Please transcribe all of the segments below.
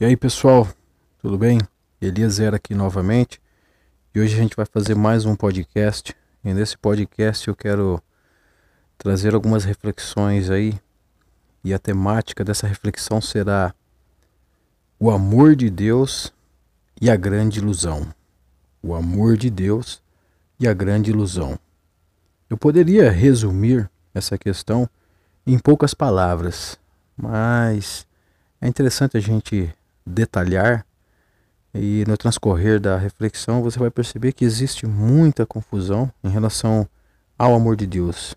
E aí pessoal, tudo bem? Eliezer aqui novamente e hoje a gente vai fazer mais um podcast e nesse podcast eu quero trazer algumas reflexões aí e a temática dessa reflexão será o amor de Deus e a grande ilusão. O amor de Deus e a grande ilusão. Eu poderia resumir essa questão em poucas palavras, mas é interessante a gente detalhar e no transcorrer da reflexão você vai perceber que existe muita confusão em relação ao amor de Deus.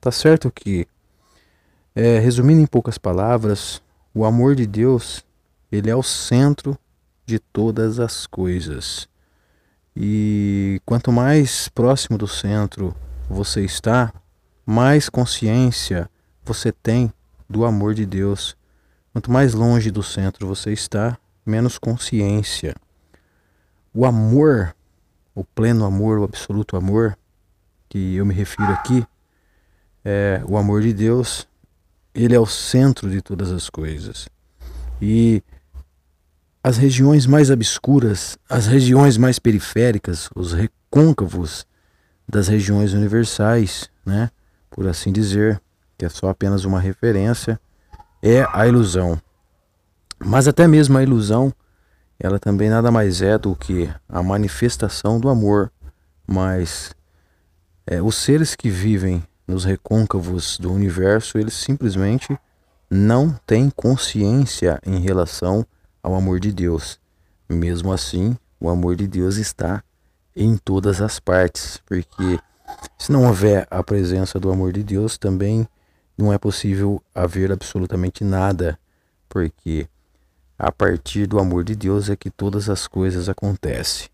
Tá certo que, é, resumindo em poucas palavras, o amor de Deus ele é o centro de todas as coisas. E quanto mais próximo do centro você está, mais consciência você tem do amor de Deus. Quanto mais longe do centro você está, menos consciência. O amor, o pleno amor, o absoluto amor, que eu me refiro aqui, é o amor de Deus, ele é o centro de todas as coisas. E as regiões mais obscuras, as regiões mais periféricas, os recôncavos das regiões universais, né, por assim dizer, que é só apenas uma referência, é a ilusão. Mas até mesmo a ilusão, ela também nada mais é do que a manifestação do amor. Mas é, os seres que vivem nos recôncavos do universo, eles simplesmente não têm consciência em relação ao amor de Deus. Mesmo assim, o amor de Deus está em todas as partes, porque se não houver a presença do amor de Deus, também não é possível haver absolutamente nada, porque a partir do amor de Deus é que todas as coisas acontecem.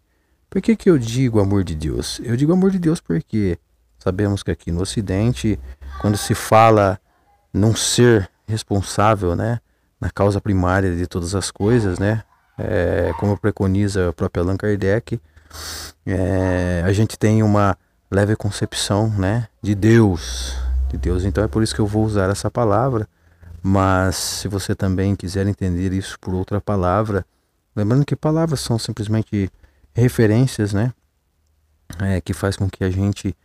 Por que, que eu digo amor de Deus? Eu digo amor de Deus porque sabemos que aqui no Ocidente, quando se fala num ser responsável, né, na causa primária de todas as coisas, né, é, como preconiza o próprio Allan Kardec, é, a gente tem uma leve concepção, né, de Deus, de Deus. Então é por isso que eu vou usar essa palavra mas se você também quiser entender isso por outra palavra, lembrando que palavras são simplesmente referências, né? É, que faz com que a gente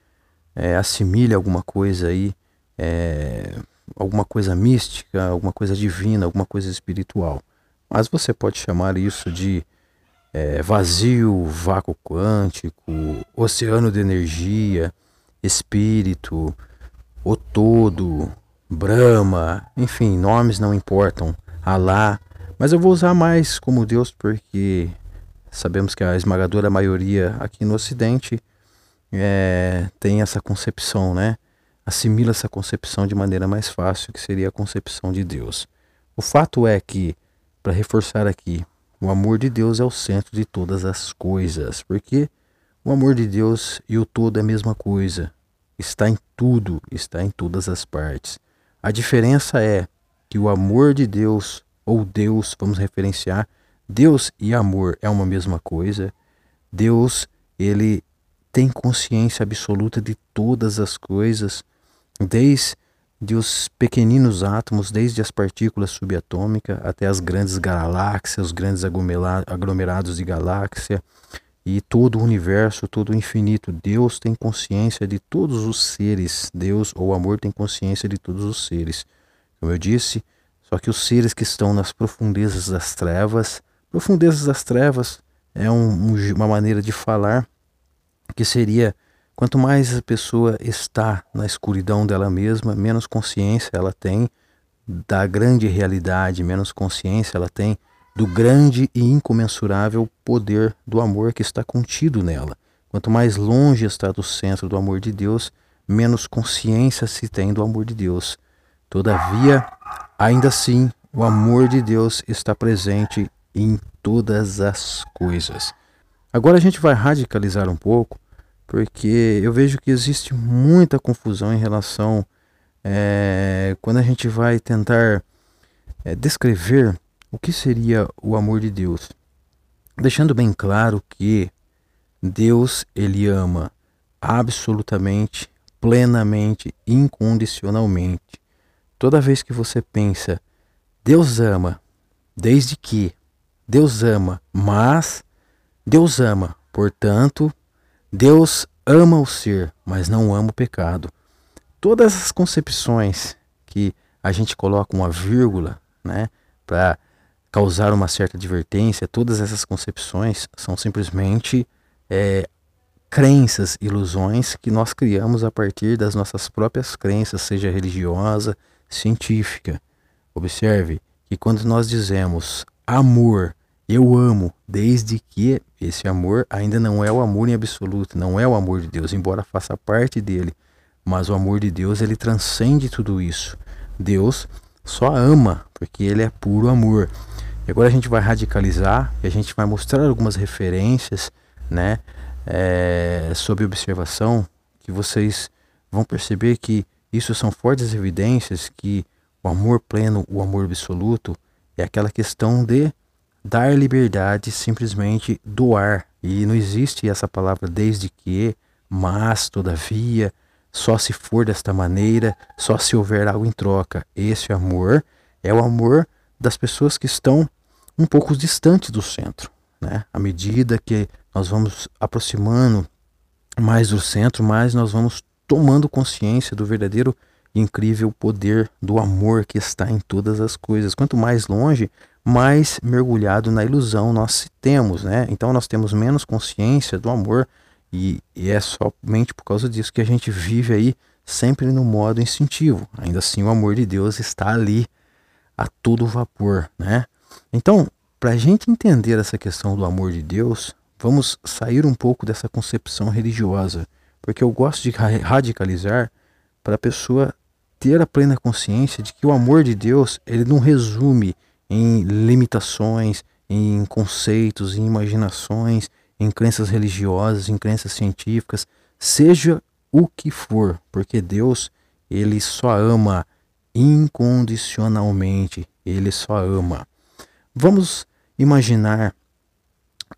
é, assimile alguma coisa aí, é, alguma coisa mística, alguma coisa divina, alguma coisa espiritual. Mas você pode chamar isso de é, vazio, vácuo quântico, oceano de energia, espírito, o todo, Brahma, enfim, nomes não importam, Alá, mas eu vou usar mais como Deus porque sabemos que a esmagadora maioria aqui no Ocidente é, tem essa concepção, né? Assimila essa concepção de maneira mais fácil, que seria a concepção de Deus. O fato é que, para reforçar aqui, o amor de Deus é o centro de todas as coisas, porque o amor de Deus e o todo é a mesma coisa, está em tudo, está em todas as partes. A diferença é que o amor de Deus, ou Deus, vamos referenciar, Deus e amor é uma mesma coisa. Deus, ele tem consciência absoluta de todas as coisas, desde os pequeninos átomos, desde as partículas subatômicas até as grandes galáxias, os grandes aglomerados de galáxia, e todo o universo, todo o infinito. Deus tem consciência de todos os seres. Deus ou amor tem consciência de todos os seres. Como eu disse, só que os seres que estão nas profundezas das trevas, profundezas das trevas é um, um, uma maneira de falar que seria quanto mais a pessoa está na escuridão dela mesma, menos consciência ela tem da grande realidade, menos consciência ela tem do grande e incomensurável poder do amor que está contido nela. Quanto mais longe está do centro do amor de Deus, menos consciência se tem do amor de Deus. Todavia, ainda assim, o amor de Deus está presente em todas as coisas. Agora a gente vai radicalizar um pouco, porque eu vejo que existe muita confusão em relação é, quando a gente vai tentar é, descrever o que seria o amor de Deus? Deixando bem claro que Deus ele ama absolutamente, plenamente, incondicionalmente. Toda vez que você pensa Deus ama, desde que, Deus ama, mas Deus ama, portanto, Deus ama o ser, mas não ama o pecado. Todas as concepções que a gente coloca uma vírgula, né, para causar uma certa advertência, todas essas concepções são simplesmente é, crenças, ilusões que nós criamos a partir das nossas próprias crenças, seja religiosa, científica. Observe que quando nós dizemos amor, eu amo, desde que esse amor ainda não é o amor em absoluto, não é o amor de Deus, embora faça parte dele, mas o amor de Deus ele transcende tudo isso. Deus só ama, porque ele é puro amor. E agora a gente vai radicalizar e a gente vai mostrar algumas referências, né, é, sob observação, que vocês vão perceber que isso são fortes evidências que o amor pleno, o amor absoluto, é aquela questão de dar liberdade, simplesmente doar. E não existe essa palavra desde que, mas, todavia, só se for desta maneira, só se houver algo em troca. Esse amor é o amor das pessoas que estão um pouco distantes do centro. Né? À medida que nós vamos aproximando mais do centro, mais nós vamos tomando consciência do verdadeiro e incrível poder do amor que está em todas as coisas. Quanto mais longe, mais mergulhado na ilusão nós temos, né? Então nós temos menos consciência do amor e, e, é somente por causa disso que a gente vive aí sempre no modo instintivo. Ainda assim, o amor de Deus está ali a todo vapor, né? Então, para a gente entender essa questão do amor de Deus, vamos sair um pouco dessa concepção religiosa, porque eu gosto de radicalizar para a pessoa ter a plena consciência de que o amor de Deus ele não resume em limitações, em conceitos, em imaginações, em crenças religiosas, em crenças científicas, seja o que for, porque Deus, ele só ama incondicionalmente, ele só ama. Vamos imaginar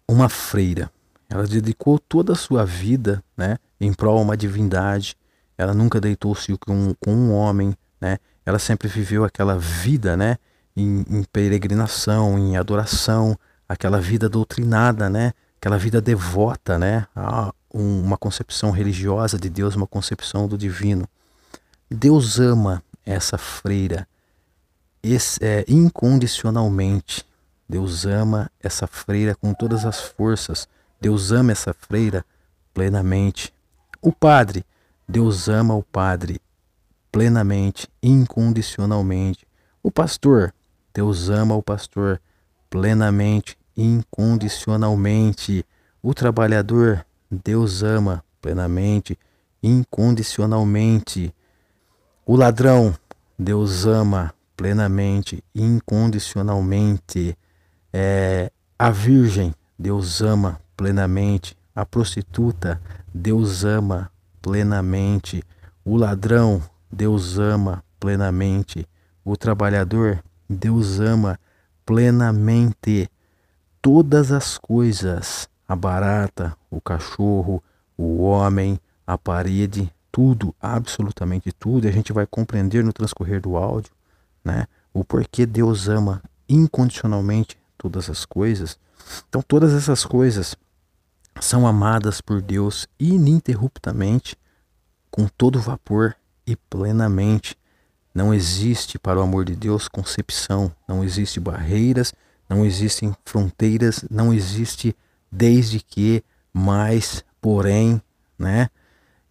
uma freira. Ela dedicou toda a sua vida, né, em prol de uma divindade. Ela nunca deitou-se com, com um homem, né? Ela sempre viveu aquela vida, né, em, em peregrinação, em adoração, aquela vida doutrinada, né, aquela vida devota, né? A uma concepção religiosa de Deus, uma concepção do divino. Deus ama essa freira é, incondicionalmente. Deus ama essa freira com todas as forças. Deus ama essa freira plenamente. O padre, Deus ama o padre plenamente, incondicionalmente. O pastor, Deus ama o pastor plenamente, incondicionalmente. O trabalhador, Deus ama plenamente, incondicionalmente. O ladrão, Deus ama plenamente, incondicionalmente. É, a virgem, Deus ama plenamente. A prostituta, Deus ama plenamente. O ladrão, Deus ama plenamente. O trabalhador, Deus ama plenamente todas as coisas, a barata, o cachorro, o homem, a parede, tudo, absolutamente tudo, e a gente vai compreender no transcorrer do áudio, né, o porquê Deus ama incondicionalmente todas as coisas. Então, todas essas coisas são amadas por Deus ininterruptamente, com todo vapor e plenamente. Não existe para o amor de Deus concepção, não existe barreiras, não existem fronteiras, não existe desde que, mas, porém, né?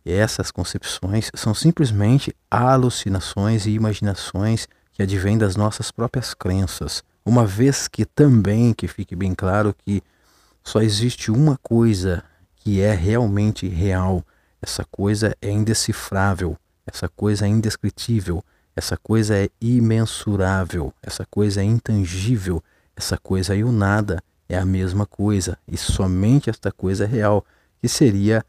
essas concepções são simplesmente alucinações e imaginações que advêm das nossas próprias crenças. Uma vez que também, que fique bem claro que só existe uma coisa que é realmente real, essa coisa é indecifrável, essa coisa é indescritível, essa coisa é imensurável, essa coisa é intangível, essa coisa e o nada é a mesma coisa, e somente esta coisa é real, que seria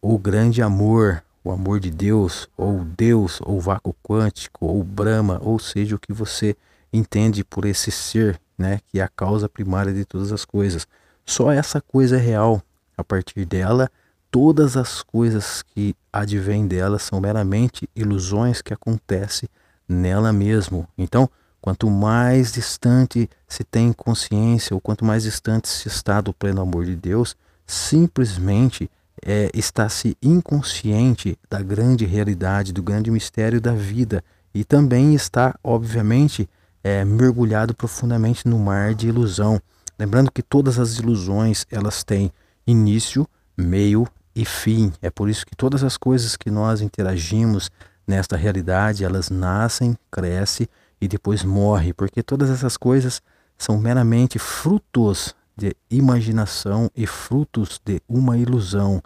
o grande amor, o amor de Deus, ou Deus, ou vácuo quântico, ou Brahma, ou seja o que você entende por esse ser, né, que é a causa primária de todas as coisas. Só essa coisa é real. A partir dela, todas as coisas que advêm dela são meramente ilusões que acontecem nela mesmo. Então, Quanto mais distante se tem consciência, ou quanto mais distante se está do pleno amor de Deus, simplesmente é, está-se inconsciente da grande realidade, do grande mistério da vida. E também está, obviamente, é, mergulhado profundamente no mar de ilusão. Lembrando que todas as ilusões elas têm início, meio e fim. É por isso que todas as coisas que nós interagimos nesta realidade, elas nascem, crescem e depois morrem, porque todas essas coisas são meramente frutos de imaginação e frutos de uma ilusão.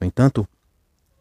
No entanto,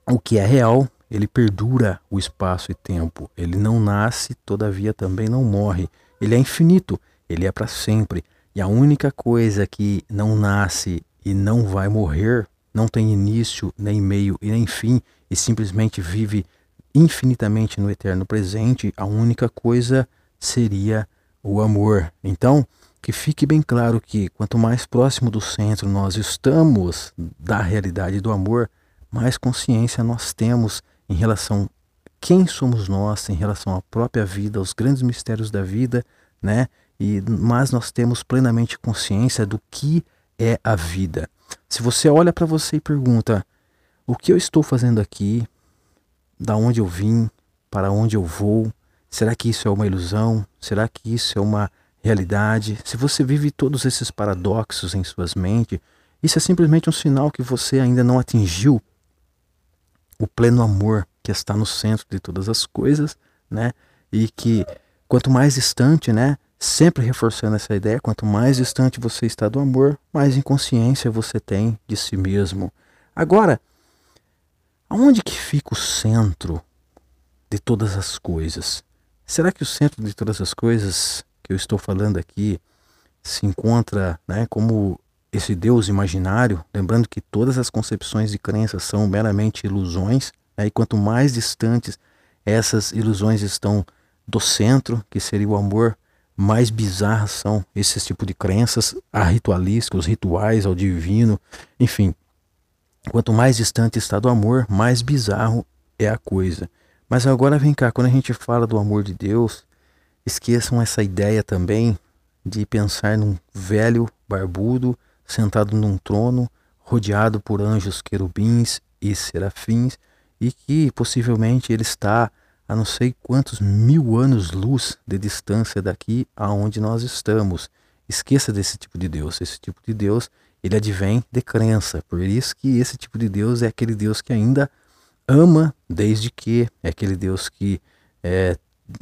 o que é real, ele perdura o espaço e tempo. Ele não nasce, todavia também não morre. Ele é infinito, ele é para sempre. E a única coisa que não nasce e não vai morrer, não tem início, nem meio e nem fim, e simplesmente vive infinitamente no eterno presente, a única coisa seria o amor. Então, que fique bem claro que quanto mais próximo do centro nós estamos da realidade do amor, mais consciência nós temos em relação a quem somos nós, em relação à própria vida, aos grandes mistérios da vida, né? E mas nós temos plenamente consciência do que é a vida. Se você olha para você e pergunta: o que eu estou fazendo aqui? Da onde eu vim? Para onde eu vou? Será que isso é uma ilusão? Será que isso é uma realidade? Se você vive todos esses paradoxos em suas mentes, isso é simplesmente um sinal que você ainda não atingiu o pleno amor que está no centro de todas as coisas, né? E que quanto mais distante, né, sempre reforçando essa ideia, quanto mais distante você está do amor, mais inconsciência você tem de si mesmo. Agora, aonde que fica o centro de todas as coisas? Será que o centro de todas as coisas que eu estou falando aqui se encontra, né, como esse Deus imaginário, lembrando que todas as concepções de crença são meramente ilusões, né, e quanto mais distantes essas ilusões estão do centro, que seria o amor, mais bizarras são esses tipos de crenças, a ritualística, os rituais ao divino, enfim. Quanto mais distante está do amor, mais bizarro é a coisa. Mas agora vem cá, quando a gente fala do amor de Deus, esqueçam essa ideia também de pensar num velho barbudo sentado num trono, rodeado por anjos querubins e serafins, e que possivelmente ele está a não sei quantos mil anos-luz de distância daqui aonde nós estamos. Esqueça desse tipo de Deus. Esse tipo de Deus, ele advém de crença. Por isso que esse tipo de Deus é aquele Deus que ainda ama, desde que é aquele Deus que é,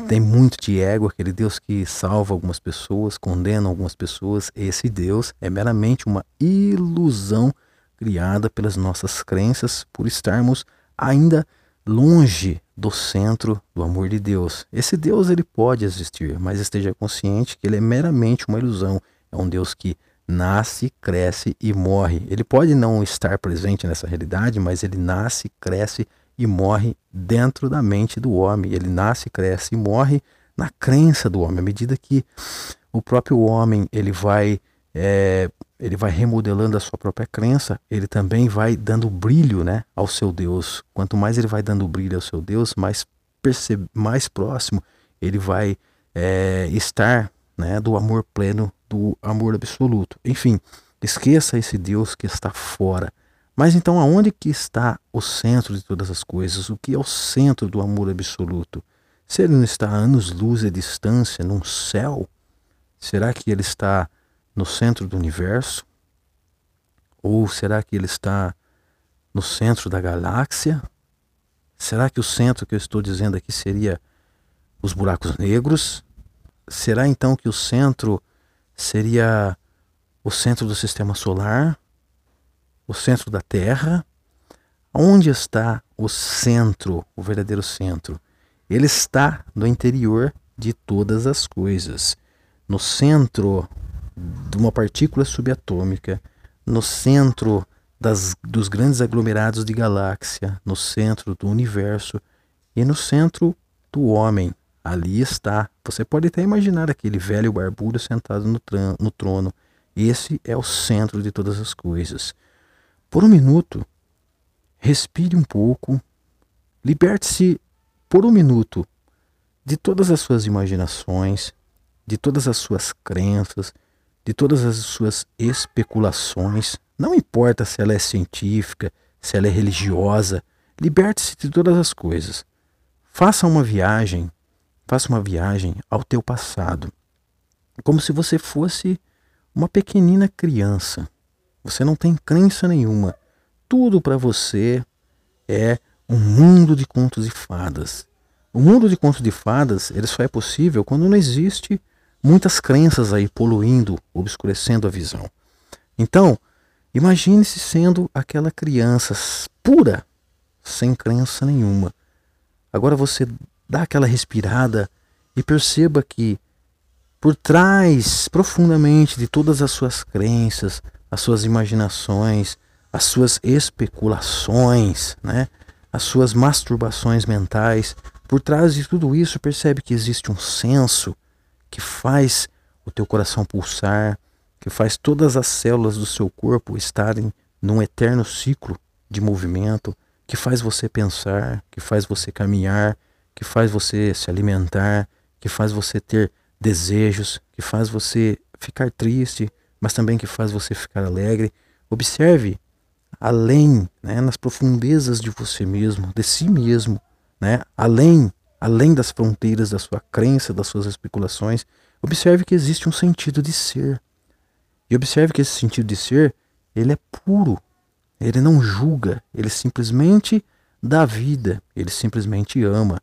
tem muito de ego, aquele Deus que salva algumas pessoas, condena algumas pessoas. Esse Deus é meramente uma ilusão criada pelas nossas crenças por estarmos ainda longe do centro do amor de Deus. Esse Deus ele pode existir, mas esteja consciente que ele é meramente uma ilusão. É um Deus que nasce, cresce e morre. Ele pode não estar presente nessa realidade, mas ele nasce, cresce e morre dentro da mente do homem. Ele nasce, cresce e morre na crença do homem. À medida que o próprio homem ele vai é, ele vai remodelando a sua própria crença, ele também vai dando brilho né, ao seu Deus. Quanto mais ele vai dando brilho ao seu Deus, mais, percebe, mais próximo ele vai é, estar né, do amor pleno, do amor absoluto. Enfim, esqueça esse Deus que está fora. Mas então aonde que está o centro de todas as coisas? O que é o centro do amor absoluto? Se ele não está a anos-luz de distância num céu, será que ele está no centro do universo? Ou será que ele está no centro da galáxia? Será que o centro que eu estou dizendo aqui seria os buracos negros? Será então que o centro seria o centro do sistema solar? O centro da Terra? Onde está o centro, o verdadeiro centro? Ele está no interior de todas as coisas. No centro de uma partícula subatômica no centro das, dos grandes aglomerados de galáxia, no centro do universo e no centro do homem. Ali está. Você pode até imaginar aquele velho barbudo sentado no, no trono. Esse é o centro de todas as coisas. Por um minuto, respire um pouco, liberte-se por um minuto de todas as suas imaginações, de todas as suas crenças, de todas as suas especulações. Não importa se ela é científica, se ela é religiosa, liberte-se de todas as coisas. Faça uma viagem, faça uma viagem ao teu passado, como se você fosse uma pequenina criança. Você não tem crença nenhuma. Tudo para você é um mundo de contos de fadas. O mundo de contos de fadas ele só é possível quando não existe muitas crenças aí poluindo, obscurecendo a visão. Então, imagine-se sendo aquela criança pura, sem crença nenhuma. Agora você dá aquela respirada e perceba que por trás, profundamente de todas as suas crenças, as suas imaginações, as suas especulações, né? as suas masturbações mentais, por trás de tudo isso percebe que existe um senso que faz o teu coração pulsar, que faz todas as células do seu corpo estarem num eterno ciclo de movimento, que faz você pensar, que faz você caminhar, que faz você se alimentar, que faz você ter desejos, que faz você ficar triste, mas também que faz você ficar alegre. Observe além, né, nas profundezas de você mesmo, de si mesmo, né, além, além das fronteiras da sua crença, das suas especulações. Observe que existe um sentido de ser. E observe que esse sentido de ser, ele é puro. Ele não julga, ele simplesmente dá vida, ele simplesmente ama.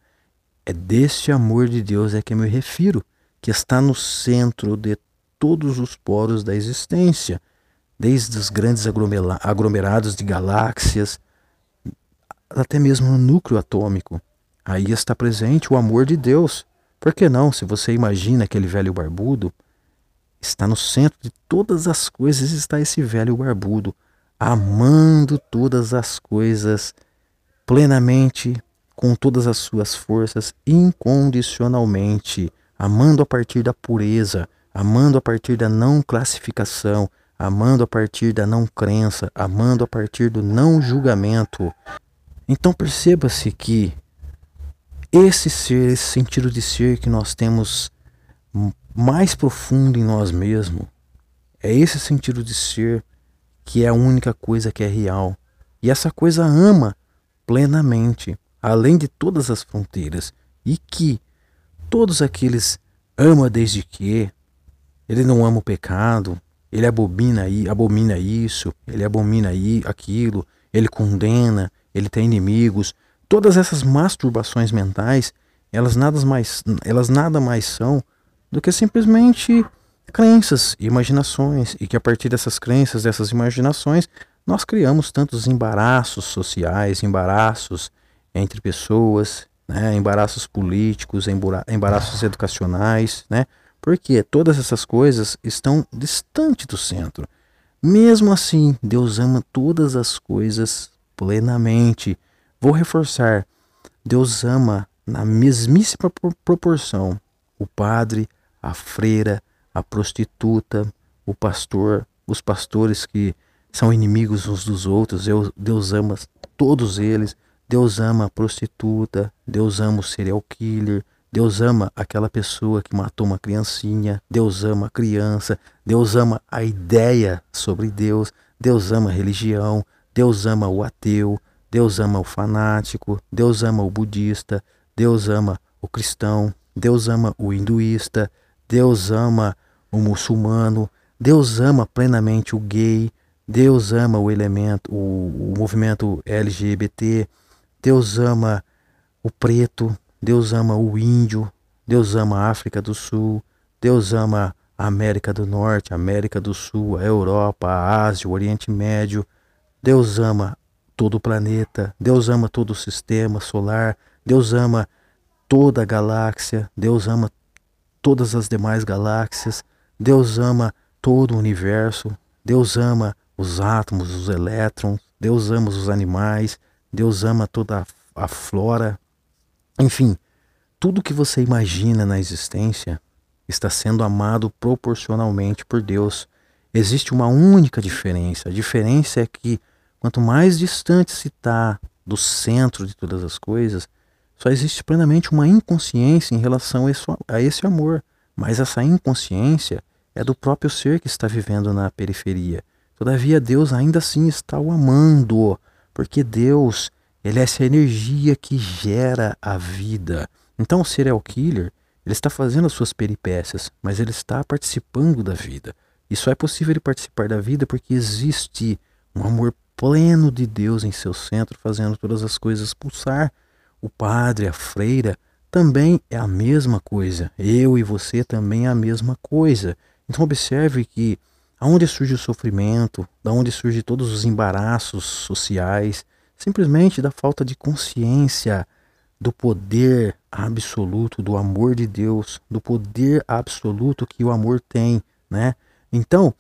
É desse amor de Deus é que eu me refiro que está no centro de todos os poros da existência, desde os grandes aglomerados de galáxias, até mesmo no núcleo atômico. Aí está presente o amor de Deus. Por que não, se você imagina aquele velho barbudo, está no centro de todas as coisas está esse velho barbudo, amando todas as coisas plenamente, com todas as suas forças, incondicionalmente amando a partir da pureza, amando a partir da não classificação, amando a partir da não crença, amando a partir do não julgamento. Então perceba-se que esse ser, esse sentido de ser que nós temos mais profundo em nós mesmos, é esse sentido de ser que é a única coisa que é real. E essa coisa ama plenamente, além de todas as fronteiras, e que todos aqueles ama desde que ele não ama o pecado, ele abomina, abomina isso, ele abomina aquilo, ele condena, ele tem inimigos. Todas essas masturbações mentais, elas nada mais, elas nada mais são do que simplesmente crenças, imaginações, e que a partir dessas crenças, dessas imaginações, nós criamos tantos embaraços sociais, embaraços entre pessoas, né, embaraços políticos, embaraços educacionais, né, porque todas essas coisas estão distante do centro. Mesmo assim, Deus ama todas as coisas plenamente. Vou reforçar: Deus ama na mesmíssima proporção o padre, a freira, a prostituta, o pastor, os pastores que são inimigos uns dos outros. Deus ama todos eles. Deus ama a prostituta, Deus ama o serial killer, Deus ama aquela pessoa que matou uma criancinha, Deus ama a criança, Deus ama a ideia sobre Deus, Deus ama a religião, Deus ama o ateu, Deus ama o fanático, Deus ama o budista, Deus ama o cristão, Deus ama o hinduísta, Deus ama o muçulmano, Deus ama plenamente o gay, Deus ama o elemento, o, o movimento LGBT, Deus ama o preto, Deus ama o índio, Deus ama a África do Sul, Deus ama a América do Norte, a América do Sul, a Europa, a Ásia, o Oriente Médio. Deus ama todo o planeta, Deus ama todo o sistema solar, Deus ama toda a galáxia, Deus ama todas as demais galáxias, Deus ama todo o universo, Deus ama os átomos, os elétrons, Deus ama os animais, Deus ama toda a flora. Enfim, tudo que você imagina na existência está sendo amado proporcionalmente por Deus. Existe uma única diferença. A diferença é que quanto mais distante se está do centro de todas as coisas, só existe plenamente uma inconsciência em relação a esse, amor. mas essa inconsciência é do próprio ser que está vivendo na periferia. Todavia, Deus ainda assim está o amando, porque Deus, ele é essa energia que gera a vida. Então, o serial killer, ele está fazendo as suas peripécias, mas ele está participando da vida. E só é possível ele participar da vida porque existe um amor pleno de Deus em seu centro, fazendo todas as coisas pulsar. O padre, a freira, também é a mesma coisa. Eu e você também é a mesma coisa. Então observe que aonde surge o sofrimento, da onde surge todos os embaraços sociais, simplesmente da falta de consciência do poder absoluto do amor de Deus, do poder absoluto que o amor tem, né? Então,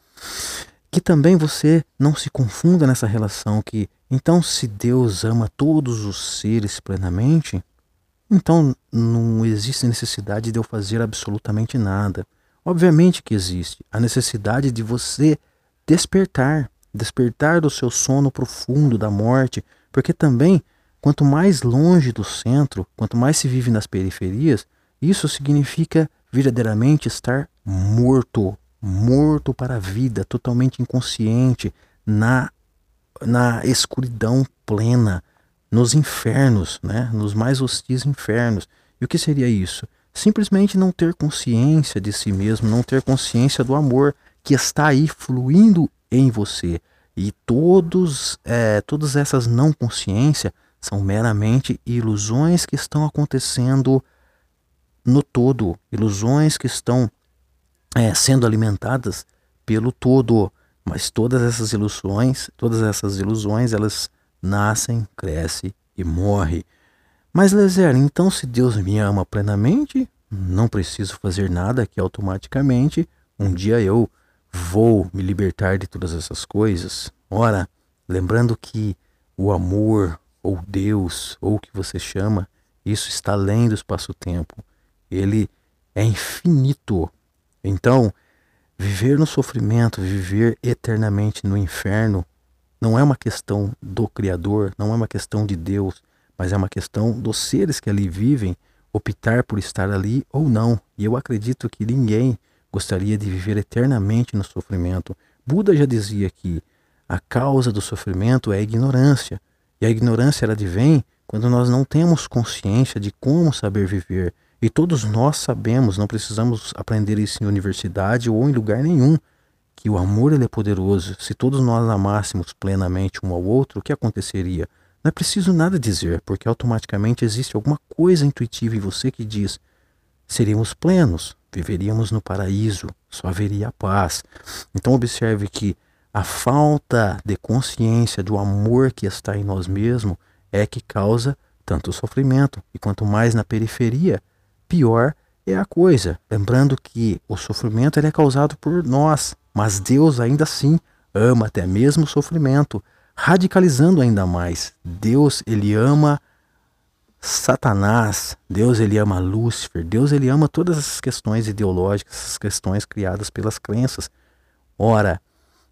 que também você não se confunda nessa relação que então se Deus ama todos os seres plenamente, então não existe necessidade de eu fazer absolutamente nada. Obviamente que existe a necessidade de você despertar, despertar do seu sono profundo da morte, porque também quanto mais longe do centro, quanto mais se vive nas periferias, isso significa verdadeiramente estar morto, morto para a vida, totalmente inconsciente, na na escuridão plena, nos infernos, né? nos mais hostis infernos. E o que seria isso? Simplesmente não ter consciência de si mesmo, não ter consciência do amor que está aí fluindo em você. E todos, é, todas essas não consciência são meramente ilusões que estão acontecendo no todo, ilusões que estão é, sendo alimentadas pelo todo. Mas todas essas ilusões, todas essas ilusões, elas nascem, crescem e morrem. Mas, Lezer, então se Deus me ama plenamente, não preciso fazer nada que automaticamente um dia eu vou me libertar de todas essas coisas. Ora, lembrando que o amor, ou Deus, ou o que você chama, isso está além do espaço-tempo. Ele é infinito. Então, viver no sofrimento, viver eternamente no inferno, não é uma questão do Criador, não é uma questão de Deus mas é uma questão dos seres que ali vivem optar por estar ali ou não. E eu acredito que ninguém gostaria de viver eternamente no sofrimento. Buda já dizia que a causa do sofrimento é a ignorância. E a ignorância ela advém quando nós não temos consciência de como saber viver. E todos nós sabemos, não precisamos aprender isso em universidade ou em lugar nenhum, que o amor ele é poderoso. Se todos nós amássemos plenamente um ao outro, o que aconteceria? Não é preciso nada dizer, porque automaticamente existe alguma coisa intuitiva em você que diz: seríamos plenos, viveríamos no paraíso, só haveria paz. Então, observe que a falta de consciência do amor que está em nós mesmos é que causa tanto sofrimento. E quanto mais na periferia, pior é a coisa. Lembrando que o sofrimento é causado por nós, mas Deus ainda assim ama até mesmo o sofrimento radicalizando ainda mais. Deus, ele ama Satanás, Deus ele ama Lúcifer, Deus ele ama todas essas questões ideológicas, essas questões criadas pelas crenças. Ora,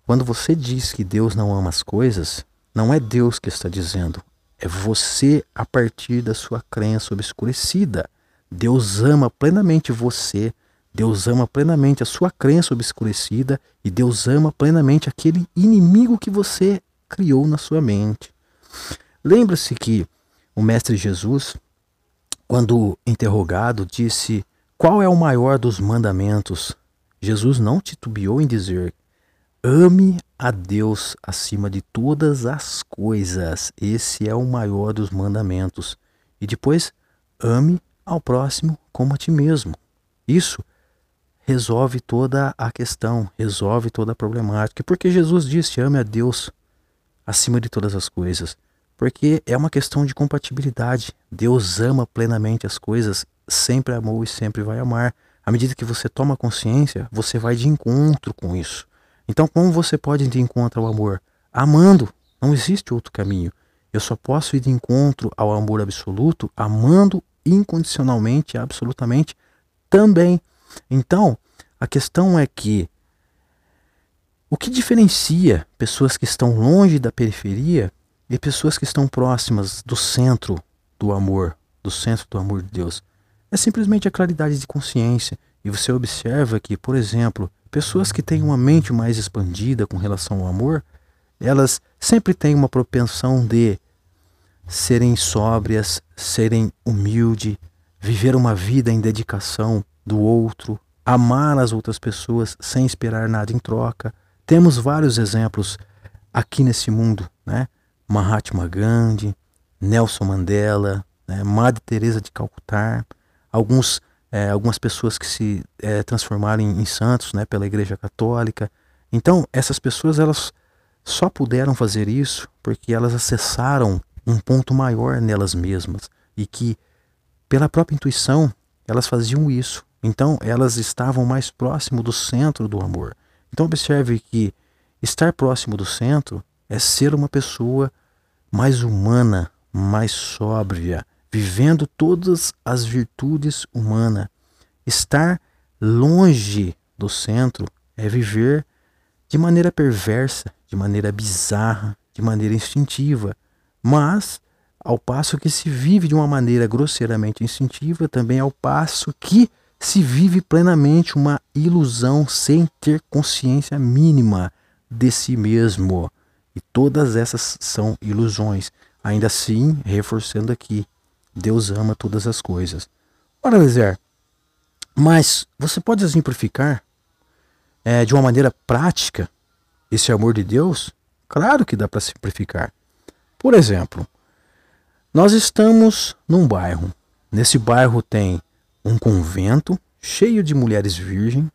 quando você diz que Deus não ama as coisas, não é Deus que está dizendo, é você a partir da sua crença obscurecida. Deus ama plenamente você, Deus ama plenamente a sua crença obscurecida e Deus ama plenamente aquele inimigo que você criou na sua mente. Lembra-se que o Mestre Jesus, quando interrogado, disse: Qual é o maior dos mandamentos? Jesus não titubeou em dizer: Ame a Deus acima de todas as coisas. Esse é o maior dos mandamentos. E depois, ame ao próximo como a ti mesmo. Isso resolve toda a questão, resolve toda a problemática. Porque Jesus disse: ame a Deus acima de todas as coisas, porque é uma questão de compatibilidade. Deus ama plenamente as coisas, sempre amou e sempre vai amar. À medida que você toma consciência, você vai de encontro com isso. Então, como você pode ir de encontro ao amor? Amando. Não existe outro caminho. Eu só posso ir de encontro ao amor absoluto amando incondicionalmente, absolutamente também. Então, a questão é que o que diferencia pessoas que estão longe da periferia e pessoas que estão próximas do centro do amor, do centro do amor de Deus? É simplesmente a claridade de consciência. e você observa que, por exemplo, pessoas que têm uma mente mais expandida com relação ao amor, elas sempre têm uma propensão de serem sóbrias, serem humildes, viver uma vida em dedicação do outro, amar as outras pessoas sem esperar nada em troca. Temos vários exemplos aqui nesse mundo, né? Mahatma Gandhi, Nelson Mandela, né? Madre Teresa de Calcutá, alguns é, algumas pessoas que se é, transformaram em, em, santos, né? Pela Igreja Católica. Então essas pessoas elas só puderam fazer isso porque elas acessaram um ponto maior nelas mesmas e que pela própria intuição elas faziam isso. Então elas estavam mais próximo do centro do amor. Então observe que estar próximo do centro é ser uma pessoa mais humana, mais sóbria, vivendo todas as virtudes humanas. Estar longe do centro é viver de maneira perversa, de maneira bizarra, de maneira instintiva. Mas, ao passo que se vive de uma maneira grosseiramente instintiva, também ao passo que se vive plenamente uma ilusão sem ter consciência mínima de si mesmo. E todas essas são ilusões. Ainda assim, reforçando aqui, Deus ama todas as coisas. Ora, Lezer, mas você pode exemplificar é, de uma maneira prática esse amor de Deus? Claro que dá para simplificar. Por exemplo, nós estamos num bairro. Nesse bairro tem um convento cheio de mulheres virgens,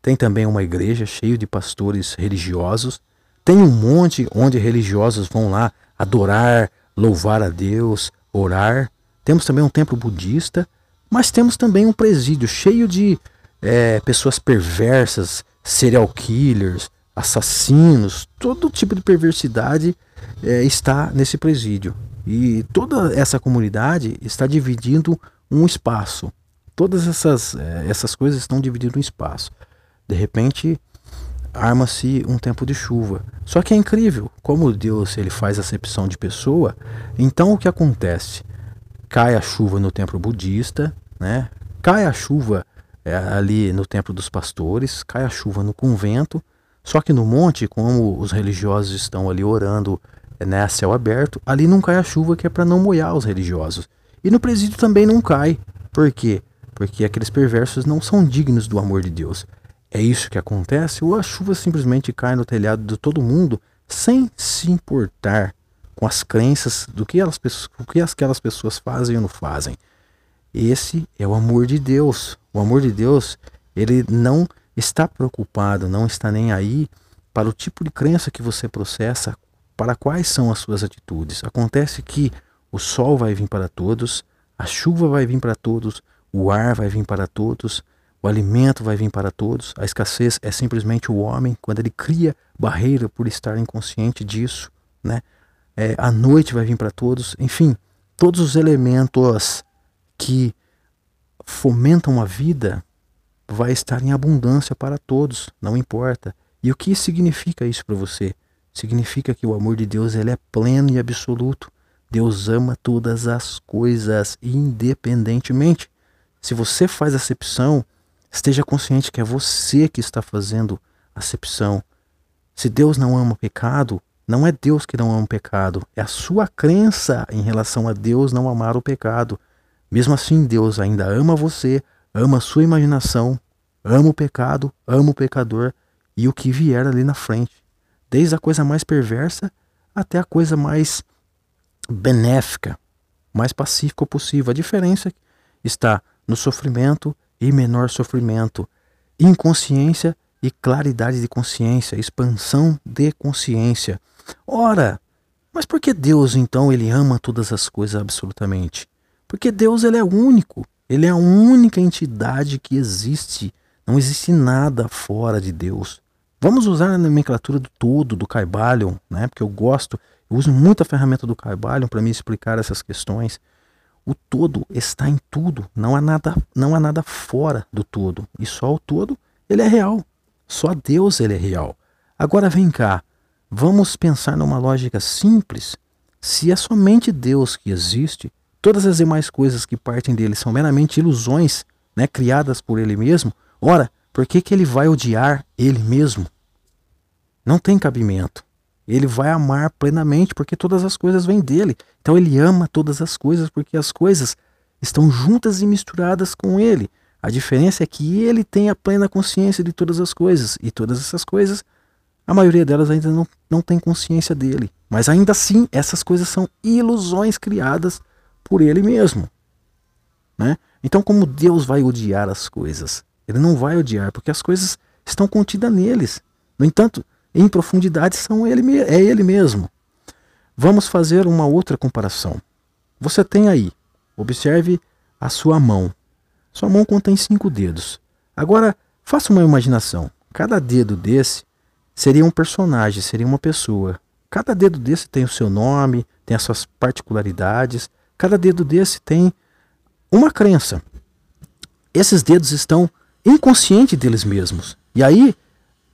tem também uma igreja cheia de pastores religiosos tem um monte onde religiosos vão lá adorar, louvar a Deus, orar. Temos também um templo budista, mas temos também um presídio cheio de é, pessoas perversas, serial killers, assassinos, todo tipo de perversidade é, está nesse presídio. E toda essa comunidade está dividindo um espaço. Todas essas, é, essas coisas estão dividindo um espaço. De repente, arma-se um tempo de chuva. Só que é incrível, como Deus ele faz acepção de pessoa, então o que acontece? Cai a chuva no templo budista, né? cai a chuva é, ali no templo dos pastores, cai a chuva no convento, só que no monte, como os religiosos estão ali orando né, a céu aberto, ali não cai a chuva que é para não molhar os religiosos. E no presídio também não cai. Por quê? Porque aqueles perversos não são dignos do amor de Deus é isso que acontece, ou a chuva simplesmente cai no telhado de todo mundo sem se importar com as crenças do que, elas, que aquelas pessoas fazem ou não fazem. Esse é o amor de Deus. O amor de Deus, ele não está preocupado, não está nem aí para o tipo de crença que você processa, para quais são as suas atitudes. Acontece que o sol vai vir para todos, a chuva vai vir para todos, o ar vai vir para todos, o alimento vai vir para todos. A escassez é simplesmente o homem quando ele cria barreira por estar inconsciente disso, né? É, a noite vai vir para todos. Enfim, todos os elementos que fomentam a vida vai estar em abundância para todos, não importa. E o que significa isso para você? Significa que o amor de Deus ele é pleno e absoluto. Deus ama todas as coisas independentemente. Se você faz acepção Esteja consciente que é você que está fazendo acepção. Se Deus não ama o pecado, não é Deus que não ama o pecado, é a sua crença em relação a Deus não amar o pecado. Mesmo assim, Deus ainda ama você, ama a sua imaginação, ama o pecado, ama o pecador e o que vier ali na frente. Desde a coisa mais perversa até a coisa mais benéfica, mais pacífica possível. A diferença está no sofrimento e menor sofrimento, inconsciência e claridade de consciência, expansão de consciência. Ora, mas por que Deus então ele ama todas as coisas absolutamente? Porque Deus ele é único, ele é a única entidade que existe. Não existe nada fora de Deus. Vamos usar a nomenclatura do todo, do Caibalion, né? Porque eu gosto, eu uso muito a ferramenta do Caibalion para me explicar essas questões. O todo está em tudo, não há nada, não há nada fora do todo. E só o todo, ele é real. Só Deus ele é real. Agora vem cá, vamos pensar numa lógica simples. Se é somente Deus que existe, todas as demais coisas que partem dele são meramente ilusões, né, criadas por ele mesmo, Ora, por que, que ele vai odiar ele mesmo? Não tem cabimento. Ele vai amar plenamente porque todas as coisas vêm dele. Então ele ama todas as coisas porque as coisas estão juntas e misturadas com ele. A diferença é que ele tem a plena consciência de todas as coisas e todas essas coisas, a maioria delas ainda não, não tem consciência dele. Mas ainda assim, essas coisas são ilusões criadas por ele mesmo. Né? Então, como Deus vai odiar as coisas? Ele não vai odiar, porque as coisas estão contidas neles. No entanto, em profundidade são ele, é ele mesmo. Vamos fazer uma outra comparação. Você tem aí, observe a sua mão. Sua mão contém cinco dedos. Agora, faça uma imaginação. Cada dedo desse seria um personagem, seria uma pessoa. Cada dedo desse tem o seu nome, tem as suas particularidades. Cada dedo desse tem uma crença. Esses dedos estão inconscientes deles mesmos. E aí,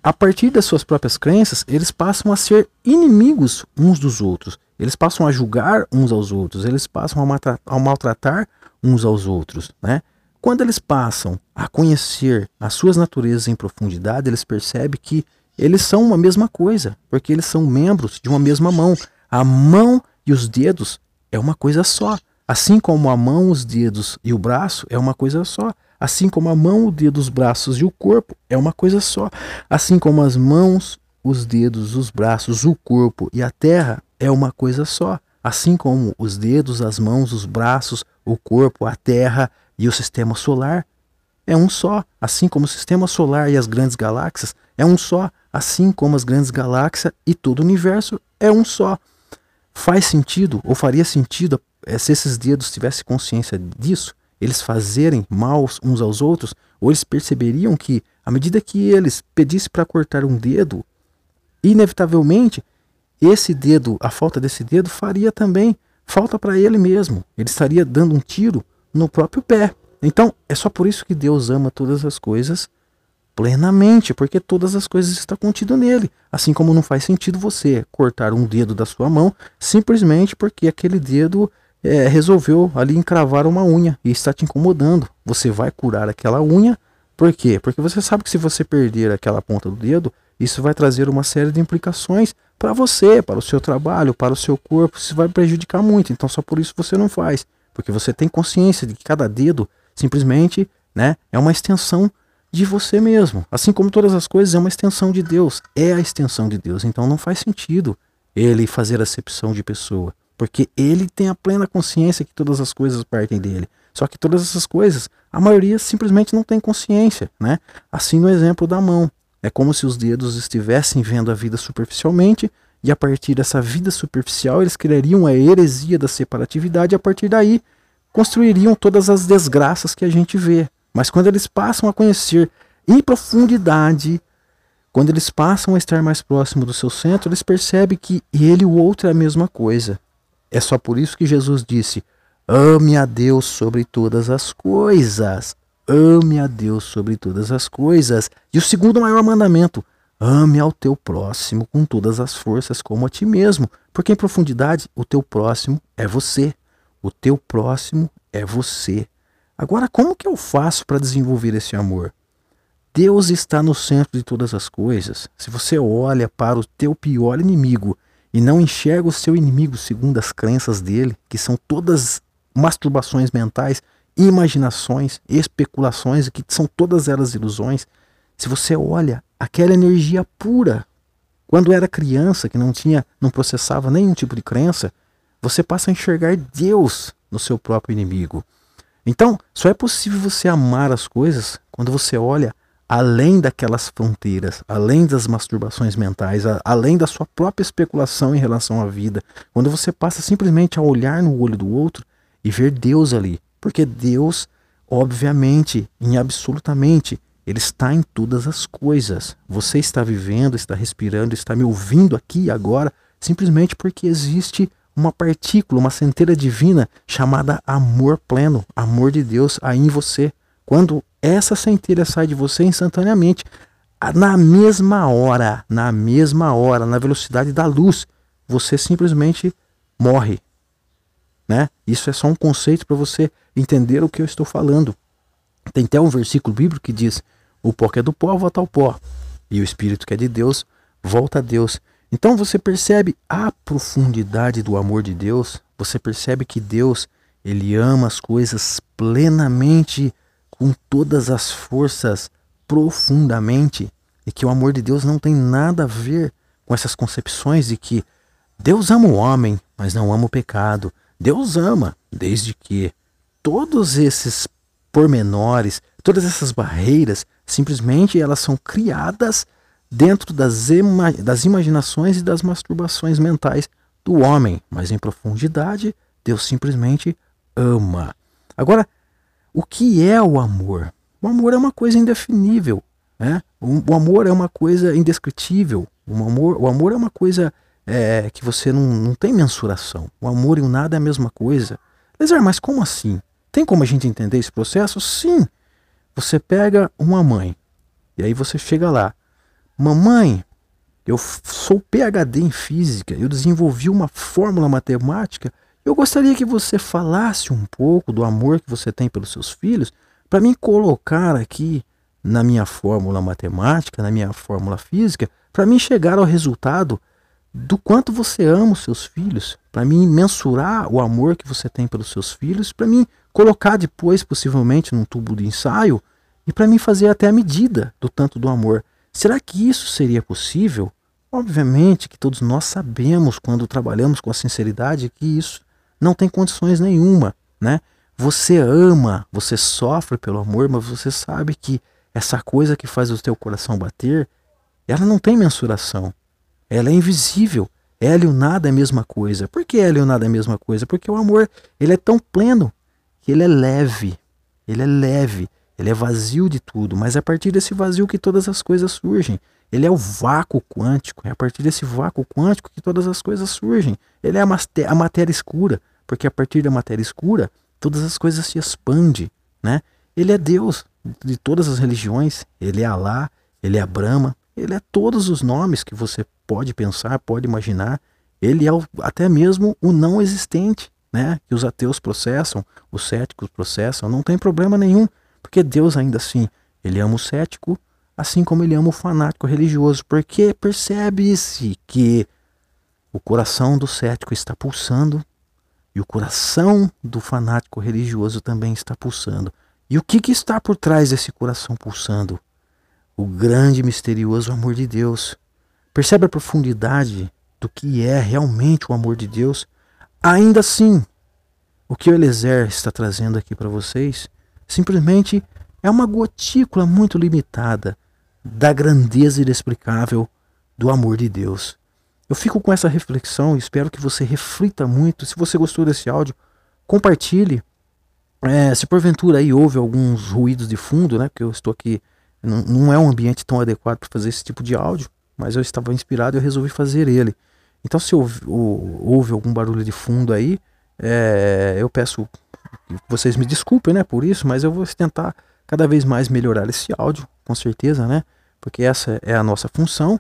a partir das suas próprias crenças, eles passam a ser inimigos uns dos outros. Eles passam a julgar uns aos outros. Eles passam a maltratar uns aos outros, né? Quando eles passam a conhecer as suas naturezas em profundidade, eles percebem que eles são uma mesma coisa, porque eles são membros de uma mesma mão. A mão e os dedos é uma coisa só. Assim como a mão, os dedos e o braço é uma coisa só. Assim como a mão, o dedo, os braços e o corpo é uma coisa só. Assim como as mãos, os dedos, os braços, o corpo e a terra é uma coisa só. Assim como os dedos, as mãos, os braços, o corpo, a terra e o sistema solar é um só. Assim como o sistema solar e as grandes galáxias é um só. Assim como as grandes galáxias e todo o universo é um só. Faz sentido, ou faria sentido, eh, se esses dedos tivessem consciência disso, eles fazerem mal uns aos outros, ou eles perceberiam que, à medida que eles pedissem para cortar um dedo, inevitavelmente, esse dedo, a falta desse dedo, faria também falta para ele mesmo. Ele estaria dando um tiro no próprio pé. Então, é só por isso que Deus ama todas as coisas plenamente, porque todas as coisas estão contidas nele. Assim como não faz sentido você cortar um dedo da sua mão simplesmente porque aquele dedo é, resolveu ali encravar uma unha e está te incomodando. Você vai curar aquela unha, por quê? Porque você sabe que se você perder aquela ponta do dedo, isso vai trazer uma série de implicações para você, para o seu trabalho, para o seu corpo, isso vai prejudicar muito. Então só por isso você não faz, porque você tem consciência de que cada dedo simplesmente, né, é uma extensão de você mesmo. Assim como todas as coisas é uma extensão de Deus, é a extensão de Deus. Então não faz sentido ele fazer acepção de pessoa porque ele tem a plena consciência que todas as coisas partem dele. Só que todas essas coisas, a maioria simplesmente não tem consciência, né? Assim no exemplo da mão, é como se os dedos estivessem vendo a vida superficialmente e a partir dessa vida superficial eles criariam a heresia da separatividade e a partir daí construiriam todas as desgraças que a gente vê. Mas quando eles passam a conhecer em profundidade, quando eles passam a estar mais próximo do seu centro, eles percebem que ele e o outro é a mesma coisa. É só por isso que Jesus disse: Ame a Deus sobre todas as coisas. Ame a Deus sobre todas as coisas. E o segundo maior mandamento: ame ao teu próximo com todas as forças, como a ti mesmo. Porque em profundidade, o teu próximo é você. O teu próximo é você. Agora, como que eu faço para desenvolver esse amor? Deus está no centro de todas as coisas. Se você olha para o teu pior inimigo e não enxerga o seu inimigo segundo as crenças dele, que são todas masturbações mentais, imaginações, especulações, que são todas elas ilusões, se você olha aquela energia pura, quando era criança, que não tinha, não processava nenhum tipo de crença, você passa a enxergar Deus no seu próprio inimigo. Então, só é possível você amar as coisas quando você olha além daquelas fronteiras, além das masturbações mentais, a, além da sua própria especulação em relação à vida, quando você passa simplesmente a olhar no olho do outro e ver Deus ali, porque Deus, obviamente, em absolutamente, ele está em todas as coisas. Você está vivendo, está respirando, está me ouvindo aqui agora, simplesmente porque existe uma partícula, uma centelha divina chamada amor pleno, amor de Deus aí em você. Quando essa centelha sai de você instantaneamente, na mesma hora, na mesma hora, na velocidade da luz, você simplesmente morre. Né? Isso é só um conceito para você entender o que eu estou falando. Tem até um versículo bíblico que diz: O pó que é do pó volta ao pó. E o espírito que é de Deus volta a Deus. Então você percebe a profundidade do amor de Deus, você percebe que Deus, ele ama as coisas plenamente, com todas as forças, profundamente, e que o amor de Deus não tem nada a ver com essas concepções de que Deus ama o homem, mas não ama o pecado. Deus ama, desde que todos esses pormenores, todas essas barreiras, simplesmente elas são criadas dentro das, ima das imaginações e das masturbações mentais do homem, mas em profundidade, Deus simplesmente ama. Agora, o que é o amor? O amor é uma coisa indefinível, né? O, amor é uma coisa indescritível. O amor, o amor é uma coisa é, que você não, não tem mensuração. O amor e o nada é a mesma coisa. Lezar, mas como assim? Tem como a gente entender esse processo? Sim. Você pega uma mãe e aí você chega lá. Mamãe, eu sou PhD em física, eu desenvolvi uma fórmula matemática. Eu gostaria que você falasse um pouco do amor que você tem pelos seus filhos para me colocar aqui na minha fórmula matemática, na minha fórmula física, para mim chegar ao resultado do quanto você ama os seus filhos, para mim mensurar o amor que você tem pelos seus filhos, para mim colocar depois possivelmente num tubo de ensaio e para mim fazer até a medida do tanto do amor. Será que isso seria possível? Obviamente que todos nós sabemos quando trabalhamos com a sinceridade que isso não tem condições nenhuma, né? Você ama, você sofre pelo amor, mas você sabe que essa coisa que faz o teu coração bater, ela não tem mensuração. Ela é invisível. Ela e o nada é a mesma coisa. Por que ela e o nada é a mesma coisa? Porque o amor, ele é tão pleno que ele é leve. Ele é leve. Ele é vazio de tudo, mas é a partir desse vazio que todas as coisas surgem. Ele é o vácuo quântico, é a partir desse vácuo quântico que todas as coisas surgem. Ele é a, matéria escura, porque a partir da matéria escura todas as coisas se expandem, né? Ele é Deus de todas as religiões, ele é Alá, ele é Brahma, ele é todos os nomes que você pode pensar, pode imaginar. Ele é o, até mesmo o não existente, né? Que os ateus processam, os céticos processam, não tem problema nenhum. Porque Deus ainda assim, ele ama o cético, assim como ele ama o fanático religioso, porque percebe-se que o coração do cético está pulsando e o coração do fanático religioso também está pulsando. E o que, que está por trás desse coração pulsando? O grande misterioso amor de Deus. Percebe a profundidade do que é realmente o amor de Deus? Ainda assim, o que o Eliezer está trazendo aqui para vocês simplesmente é uma gotícula muito limitada da grandeza inexplicável do amor de Deus. Eu fico com essa reflexão e espero que você reflita muito. Se você gostou desse áudio, compartilhe. É, se porventura aí houve alguns ruídos de fundo, né? Porque eu estou aqui, não, não é um ambiente tão adequado para fazer esse tipo de áudio, mas eu estava inspirado e eu resolvi fazer ele. Então, se houve, houve algum barulho de fundo aí, é, eu peço vocês me desculpem, né, por isso, mas eu vou tentar cada vez mais melhorar esse áudio, com certeza, né? Porque essa é a nossa função.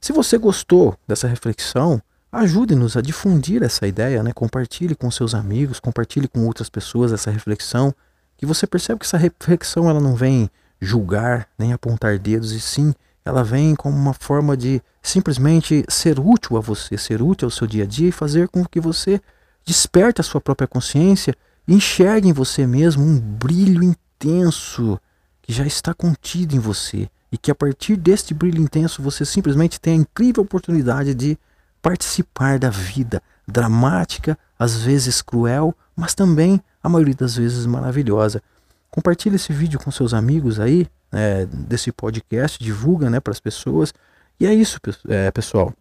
Se você gostou dessa reflexão, ajude-nos a difundir essa ideia, né? Compartilhe com seus amigos, compartilhe com outras pessoas essa reflexão, que você percebe que essa reflexão ela não vem julgar, nem apontar dedos, e sim, ela vem como uma forma de simplesmente ser útil a você, ser útil ao seu dia a dia e fazer com que você desperte a sua própria consciência Enxergue em você mesmo um brilho intenso que já está contido em você e que a partir deste brilho intenso você simplesmente tem a incrível oportunidade de participar da vida dramática, às vezes cruel, mas também a maioria das vezes maravilhosa. Compartilhe esse vídeo com seus amigos aí, é, desse podcast, divulga né, para as pessoas. E é isso, é, pessoal.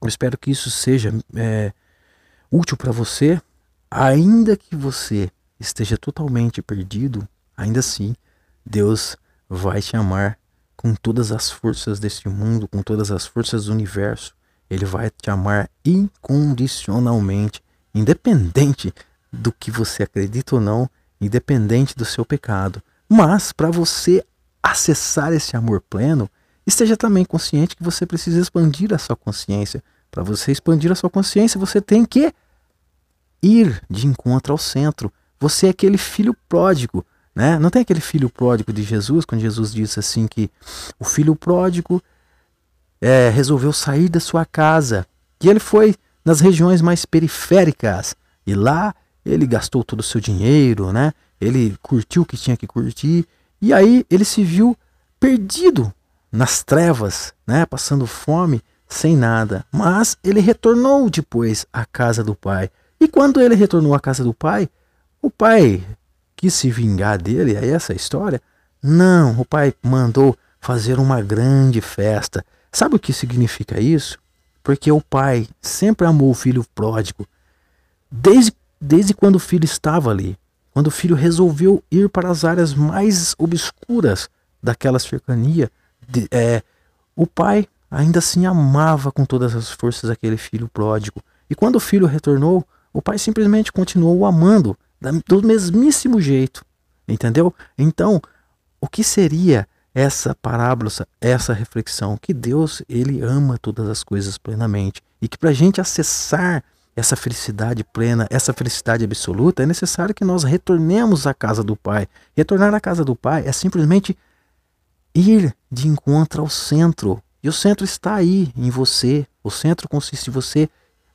Eu espero que isso seja é, útil para você ainda que você esteja totalmente perdido, ainda assim, Deus vai te amar com todas as forças deste mundo, com todas as forças do universo. Ele vai te amar incondicionalmente, independente do que você acredita ou não, independente do seu pecado. Mas para você acessar esse amor pleno, esteja também consciente que você precisa expandir a sua consciência. Para você expandir a sua consciência, você tem que ir de encontro ao centro. Você é aquele filho pródigo Né? Não tem aquele filho pródigo de Jesus, quando Jesus disse assim que o filho pródigo é, resolveu sair da sua casa e ele foi nas regiões mais periféricas e lá ele gastou todo o seu dinheiro, né? Ele curtiu o que tinha que curtir e aí ele se viu perdido nas trevas, né? Passando fome, sem nada. Mas ele retornou depois à casa do pai. E quando ele retornou à casa do pai, o pai quis se vingar dele, é essa a história? Não, o pai mandou fazer uma grande festa. Sabe o que significa isso? Porque o pai sempre amou o filho pródigo. Desde, desde quando o filho estava ali. Quando o filho resolveu ir para as áreas mais obscuras daquela cercania, de, é, o pai ainda assim amava com todas as forças aquele filho pródigo. E quando o filho retornou, o pai simplesmente continuou amando do mesmíssimo jeito. Entendeu? Então, o que seria essa parábola, essa reflexão? Que Deus, ele ama todas as coisas plenamente. E que para a gente acessar essa felicidade plena, essa felicidade absoluta, é necessário que nós retornemos à casa do Pai. Retornar à casa do Pai é simplesmente ir de encontro ao centro. E o centro está aí, em você. O centro consiste em você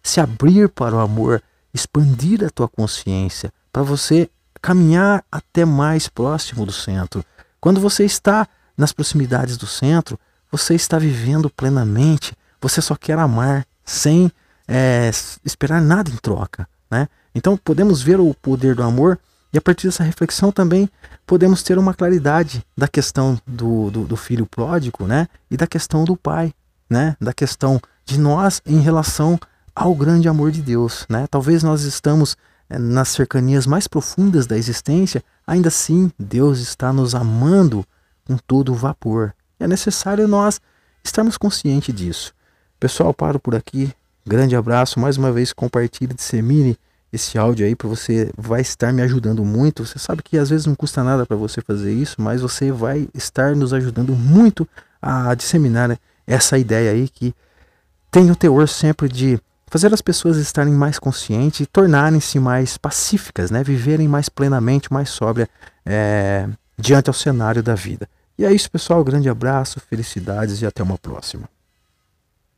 se abrir para o amor, expandir a tua consciência, para você caminhar até mais próximo do centro. Quando você está nas proximidades do centro, você está vivendo plenamente, você só quer amar sem é, esperar nada em troca. Né? Então podemos ver o poder do amor e a partir dessa reflexão também podemos ter uma claridade da questão do, do, do filho pródigo né? e da questão do pai, né? da questão de nós em relação ao grande amor de Deus. Né? Talvez nós estamos nas cercanias mais profundas da existência, ainda assim Deus está nos amando com todo o vapor. É necessário nós estarmos conscientes disso. Pessoal, paro por aqui. Grande abraço. Mais uma vez, compartilhe, dissemine esse áudio aí para você. Vai estar me ajudando muito. Você sabe que às vezes não custa nada para você fazer isso, mas você vai estar nos ajudando muito a disseminar essa ideia aí que tem o teor sempre de fazer as pessoas estarem mais conscientes e tornarem-se mais pacíficas, né? viverem mais plenamente, mais sóbria é, diante ao cenário da vida. E é isso, pessoal. Grande abraço, felicidades e até uma próxima.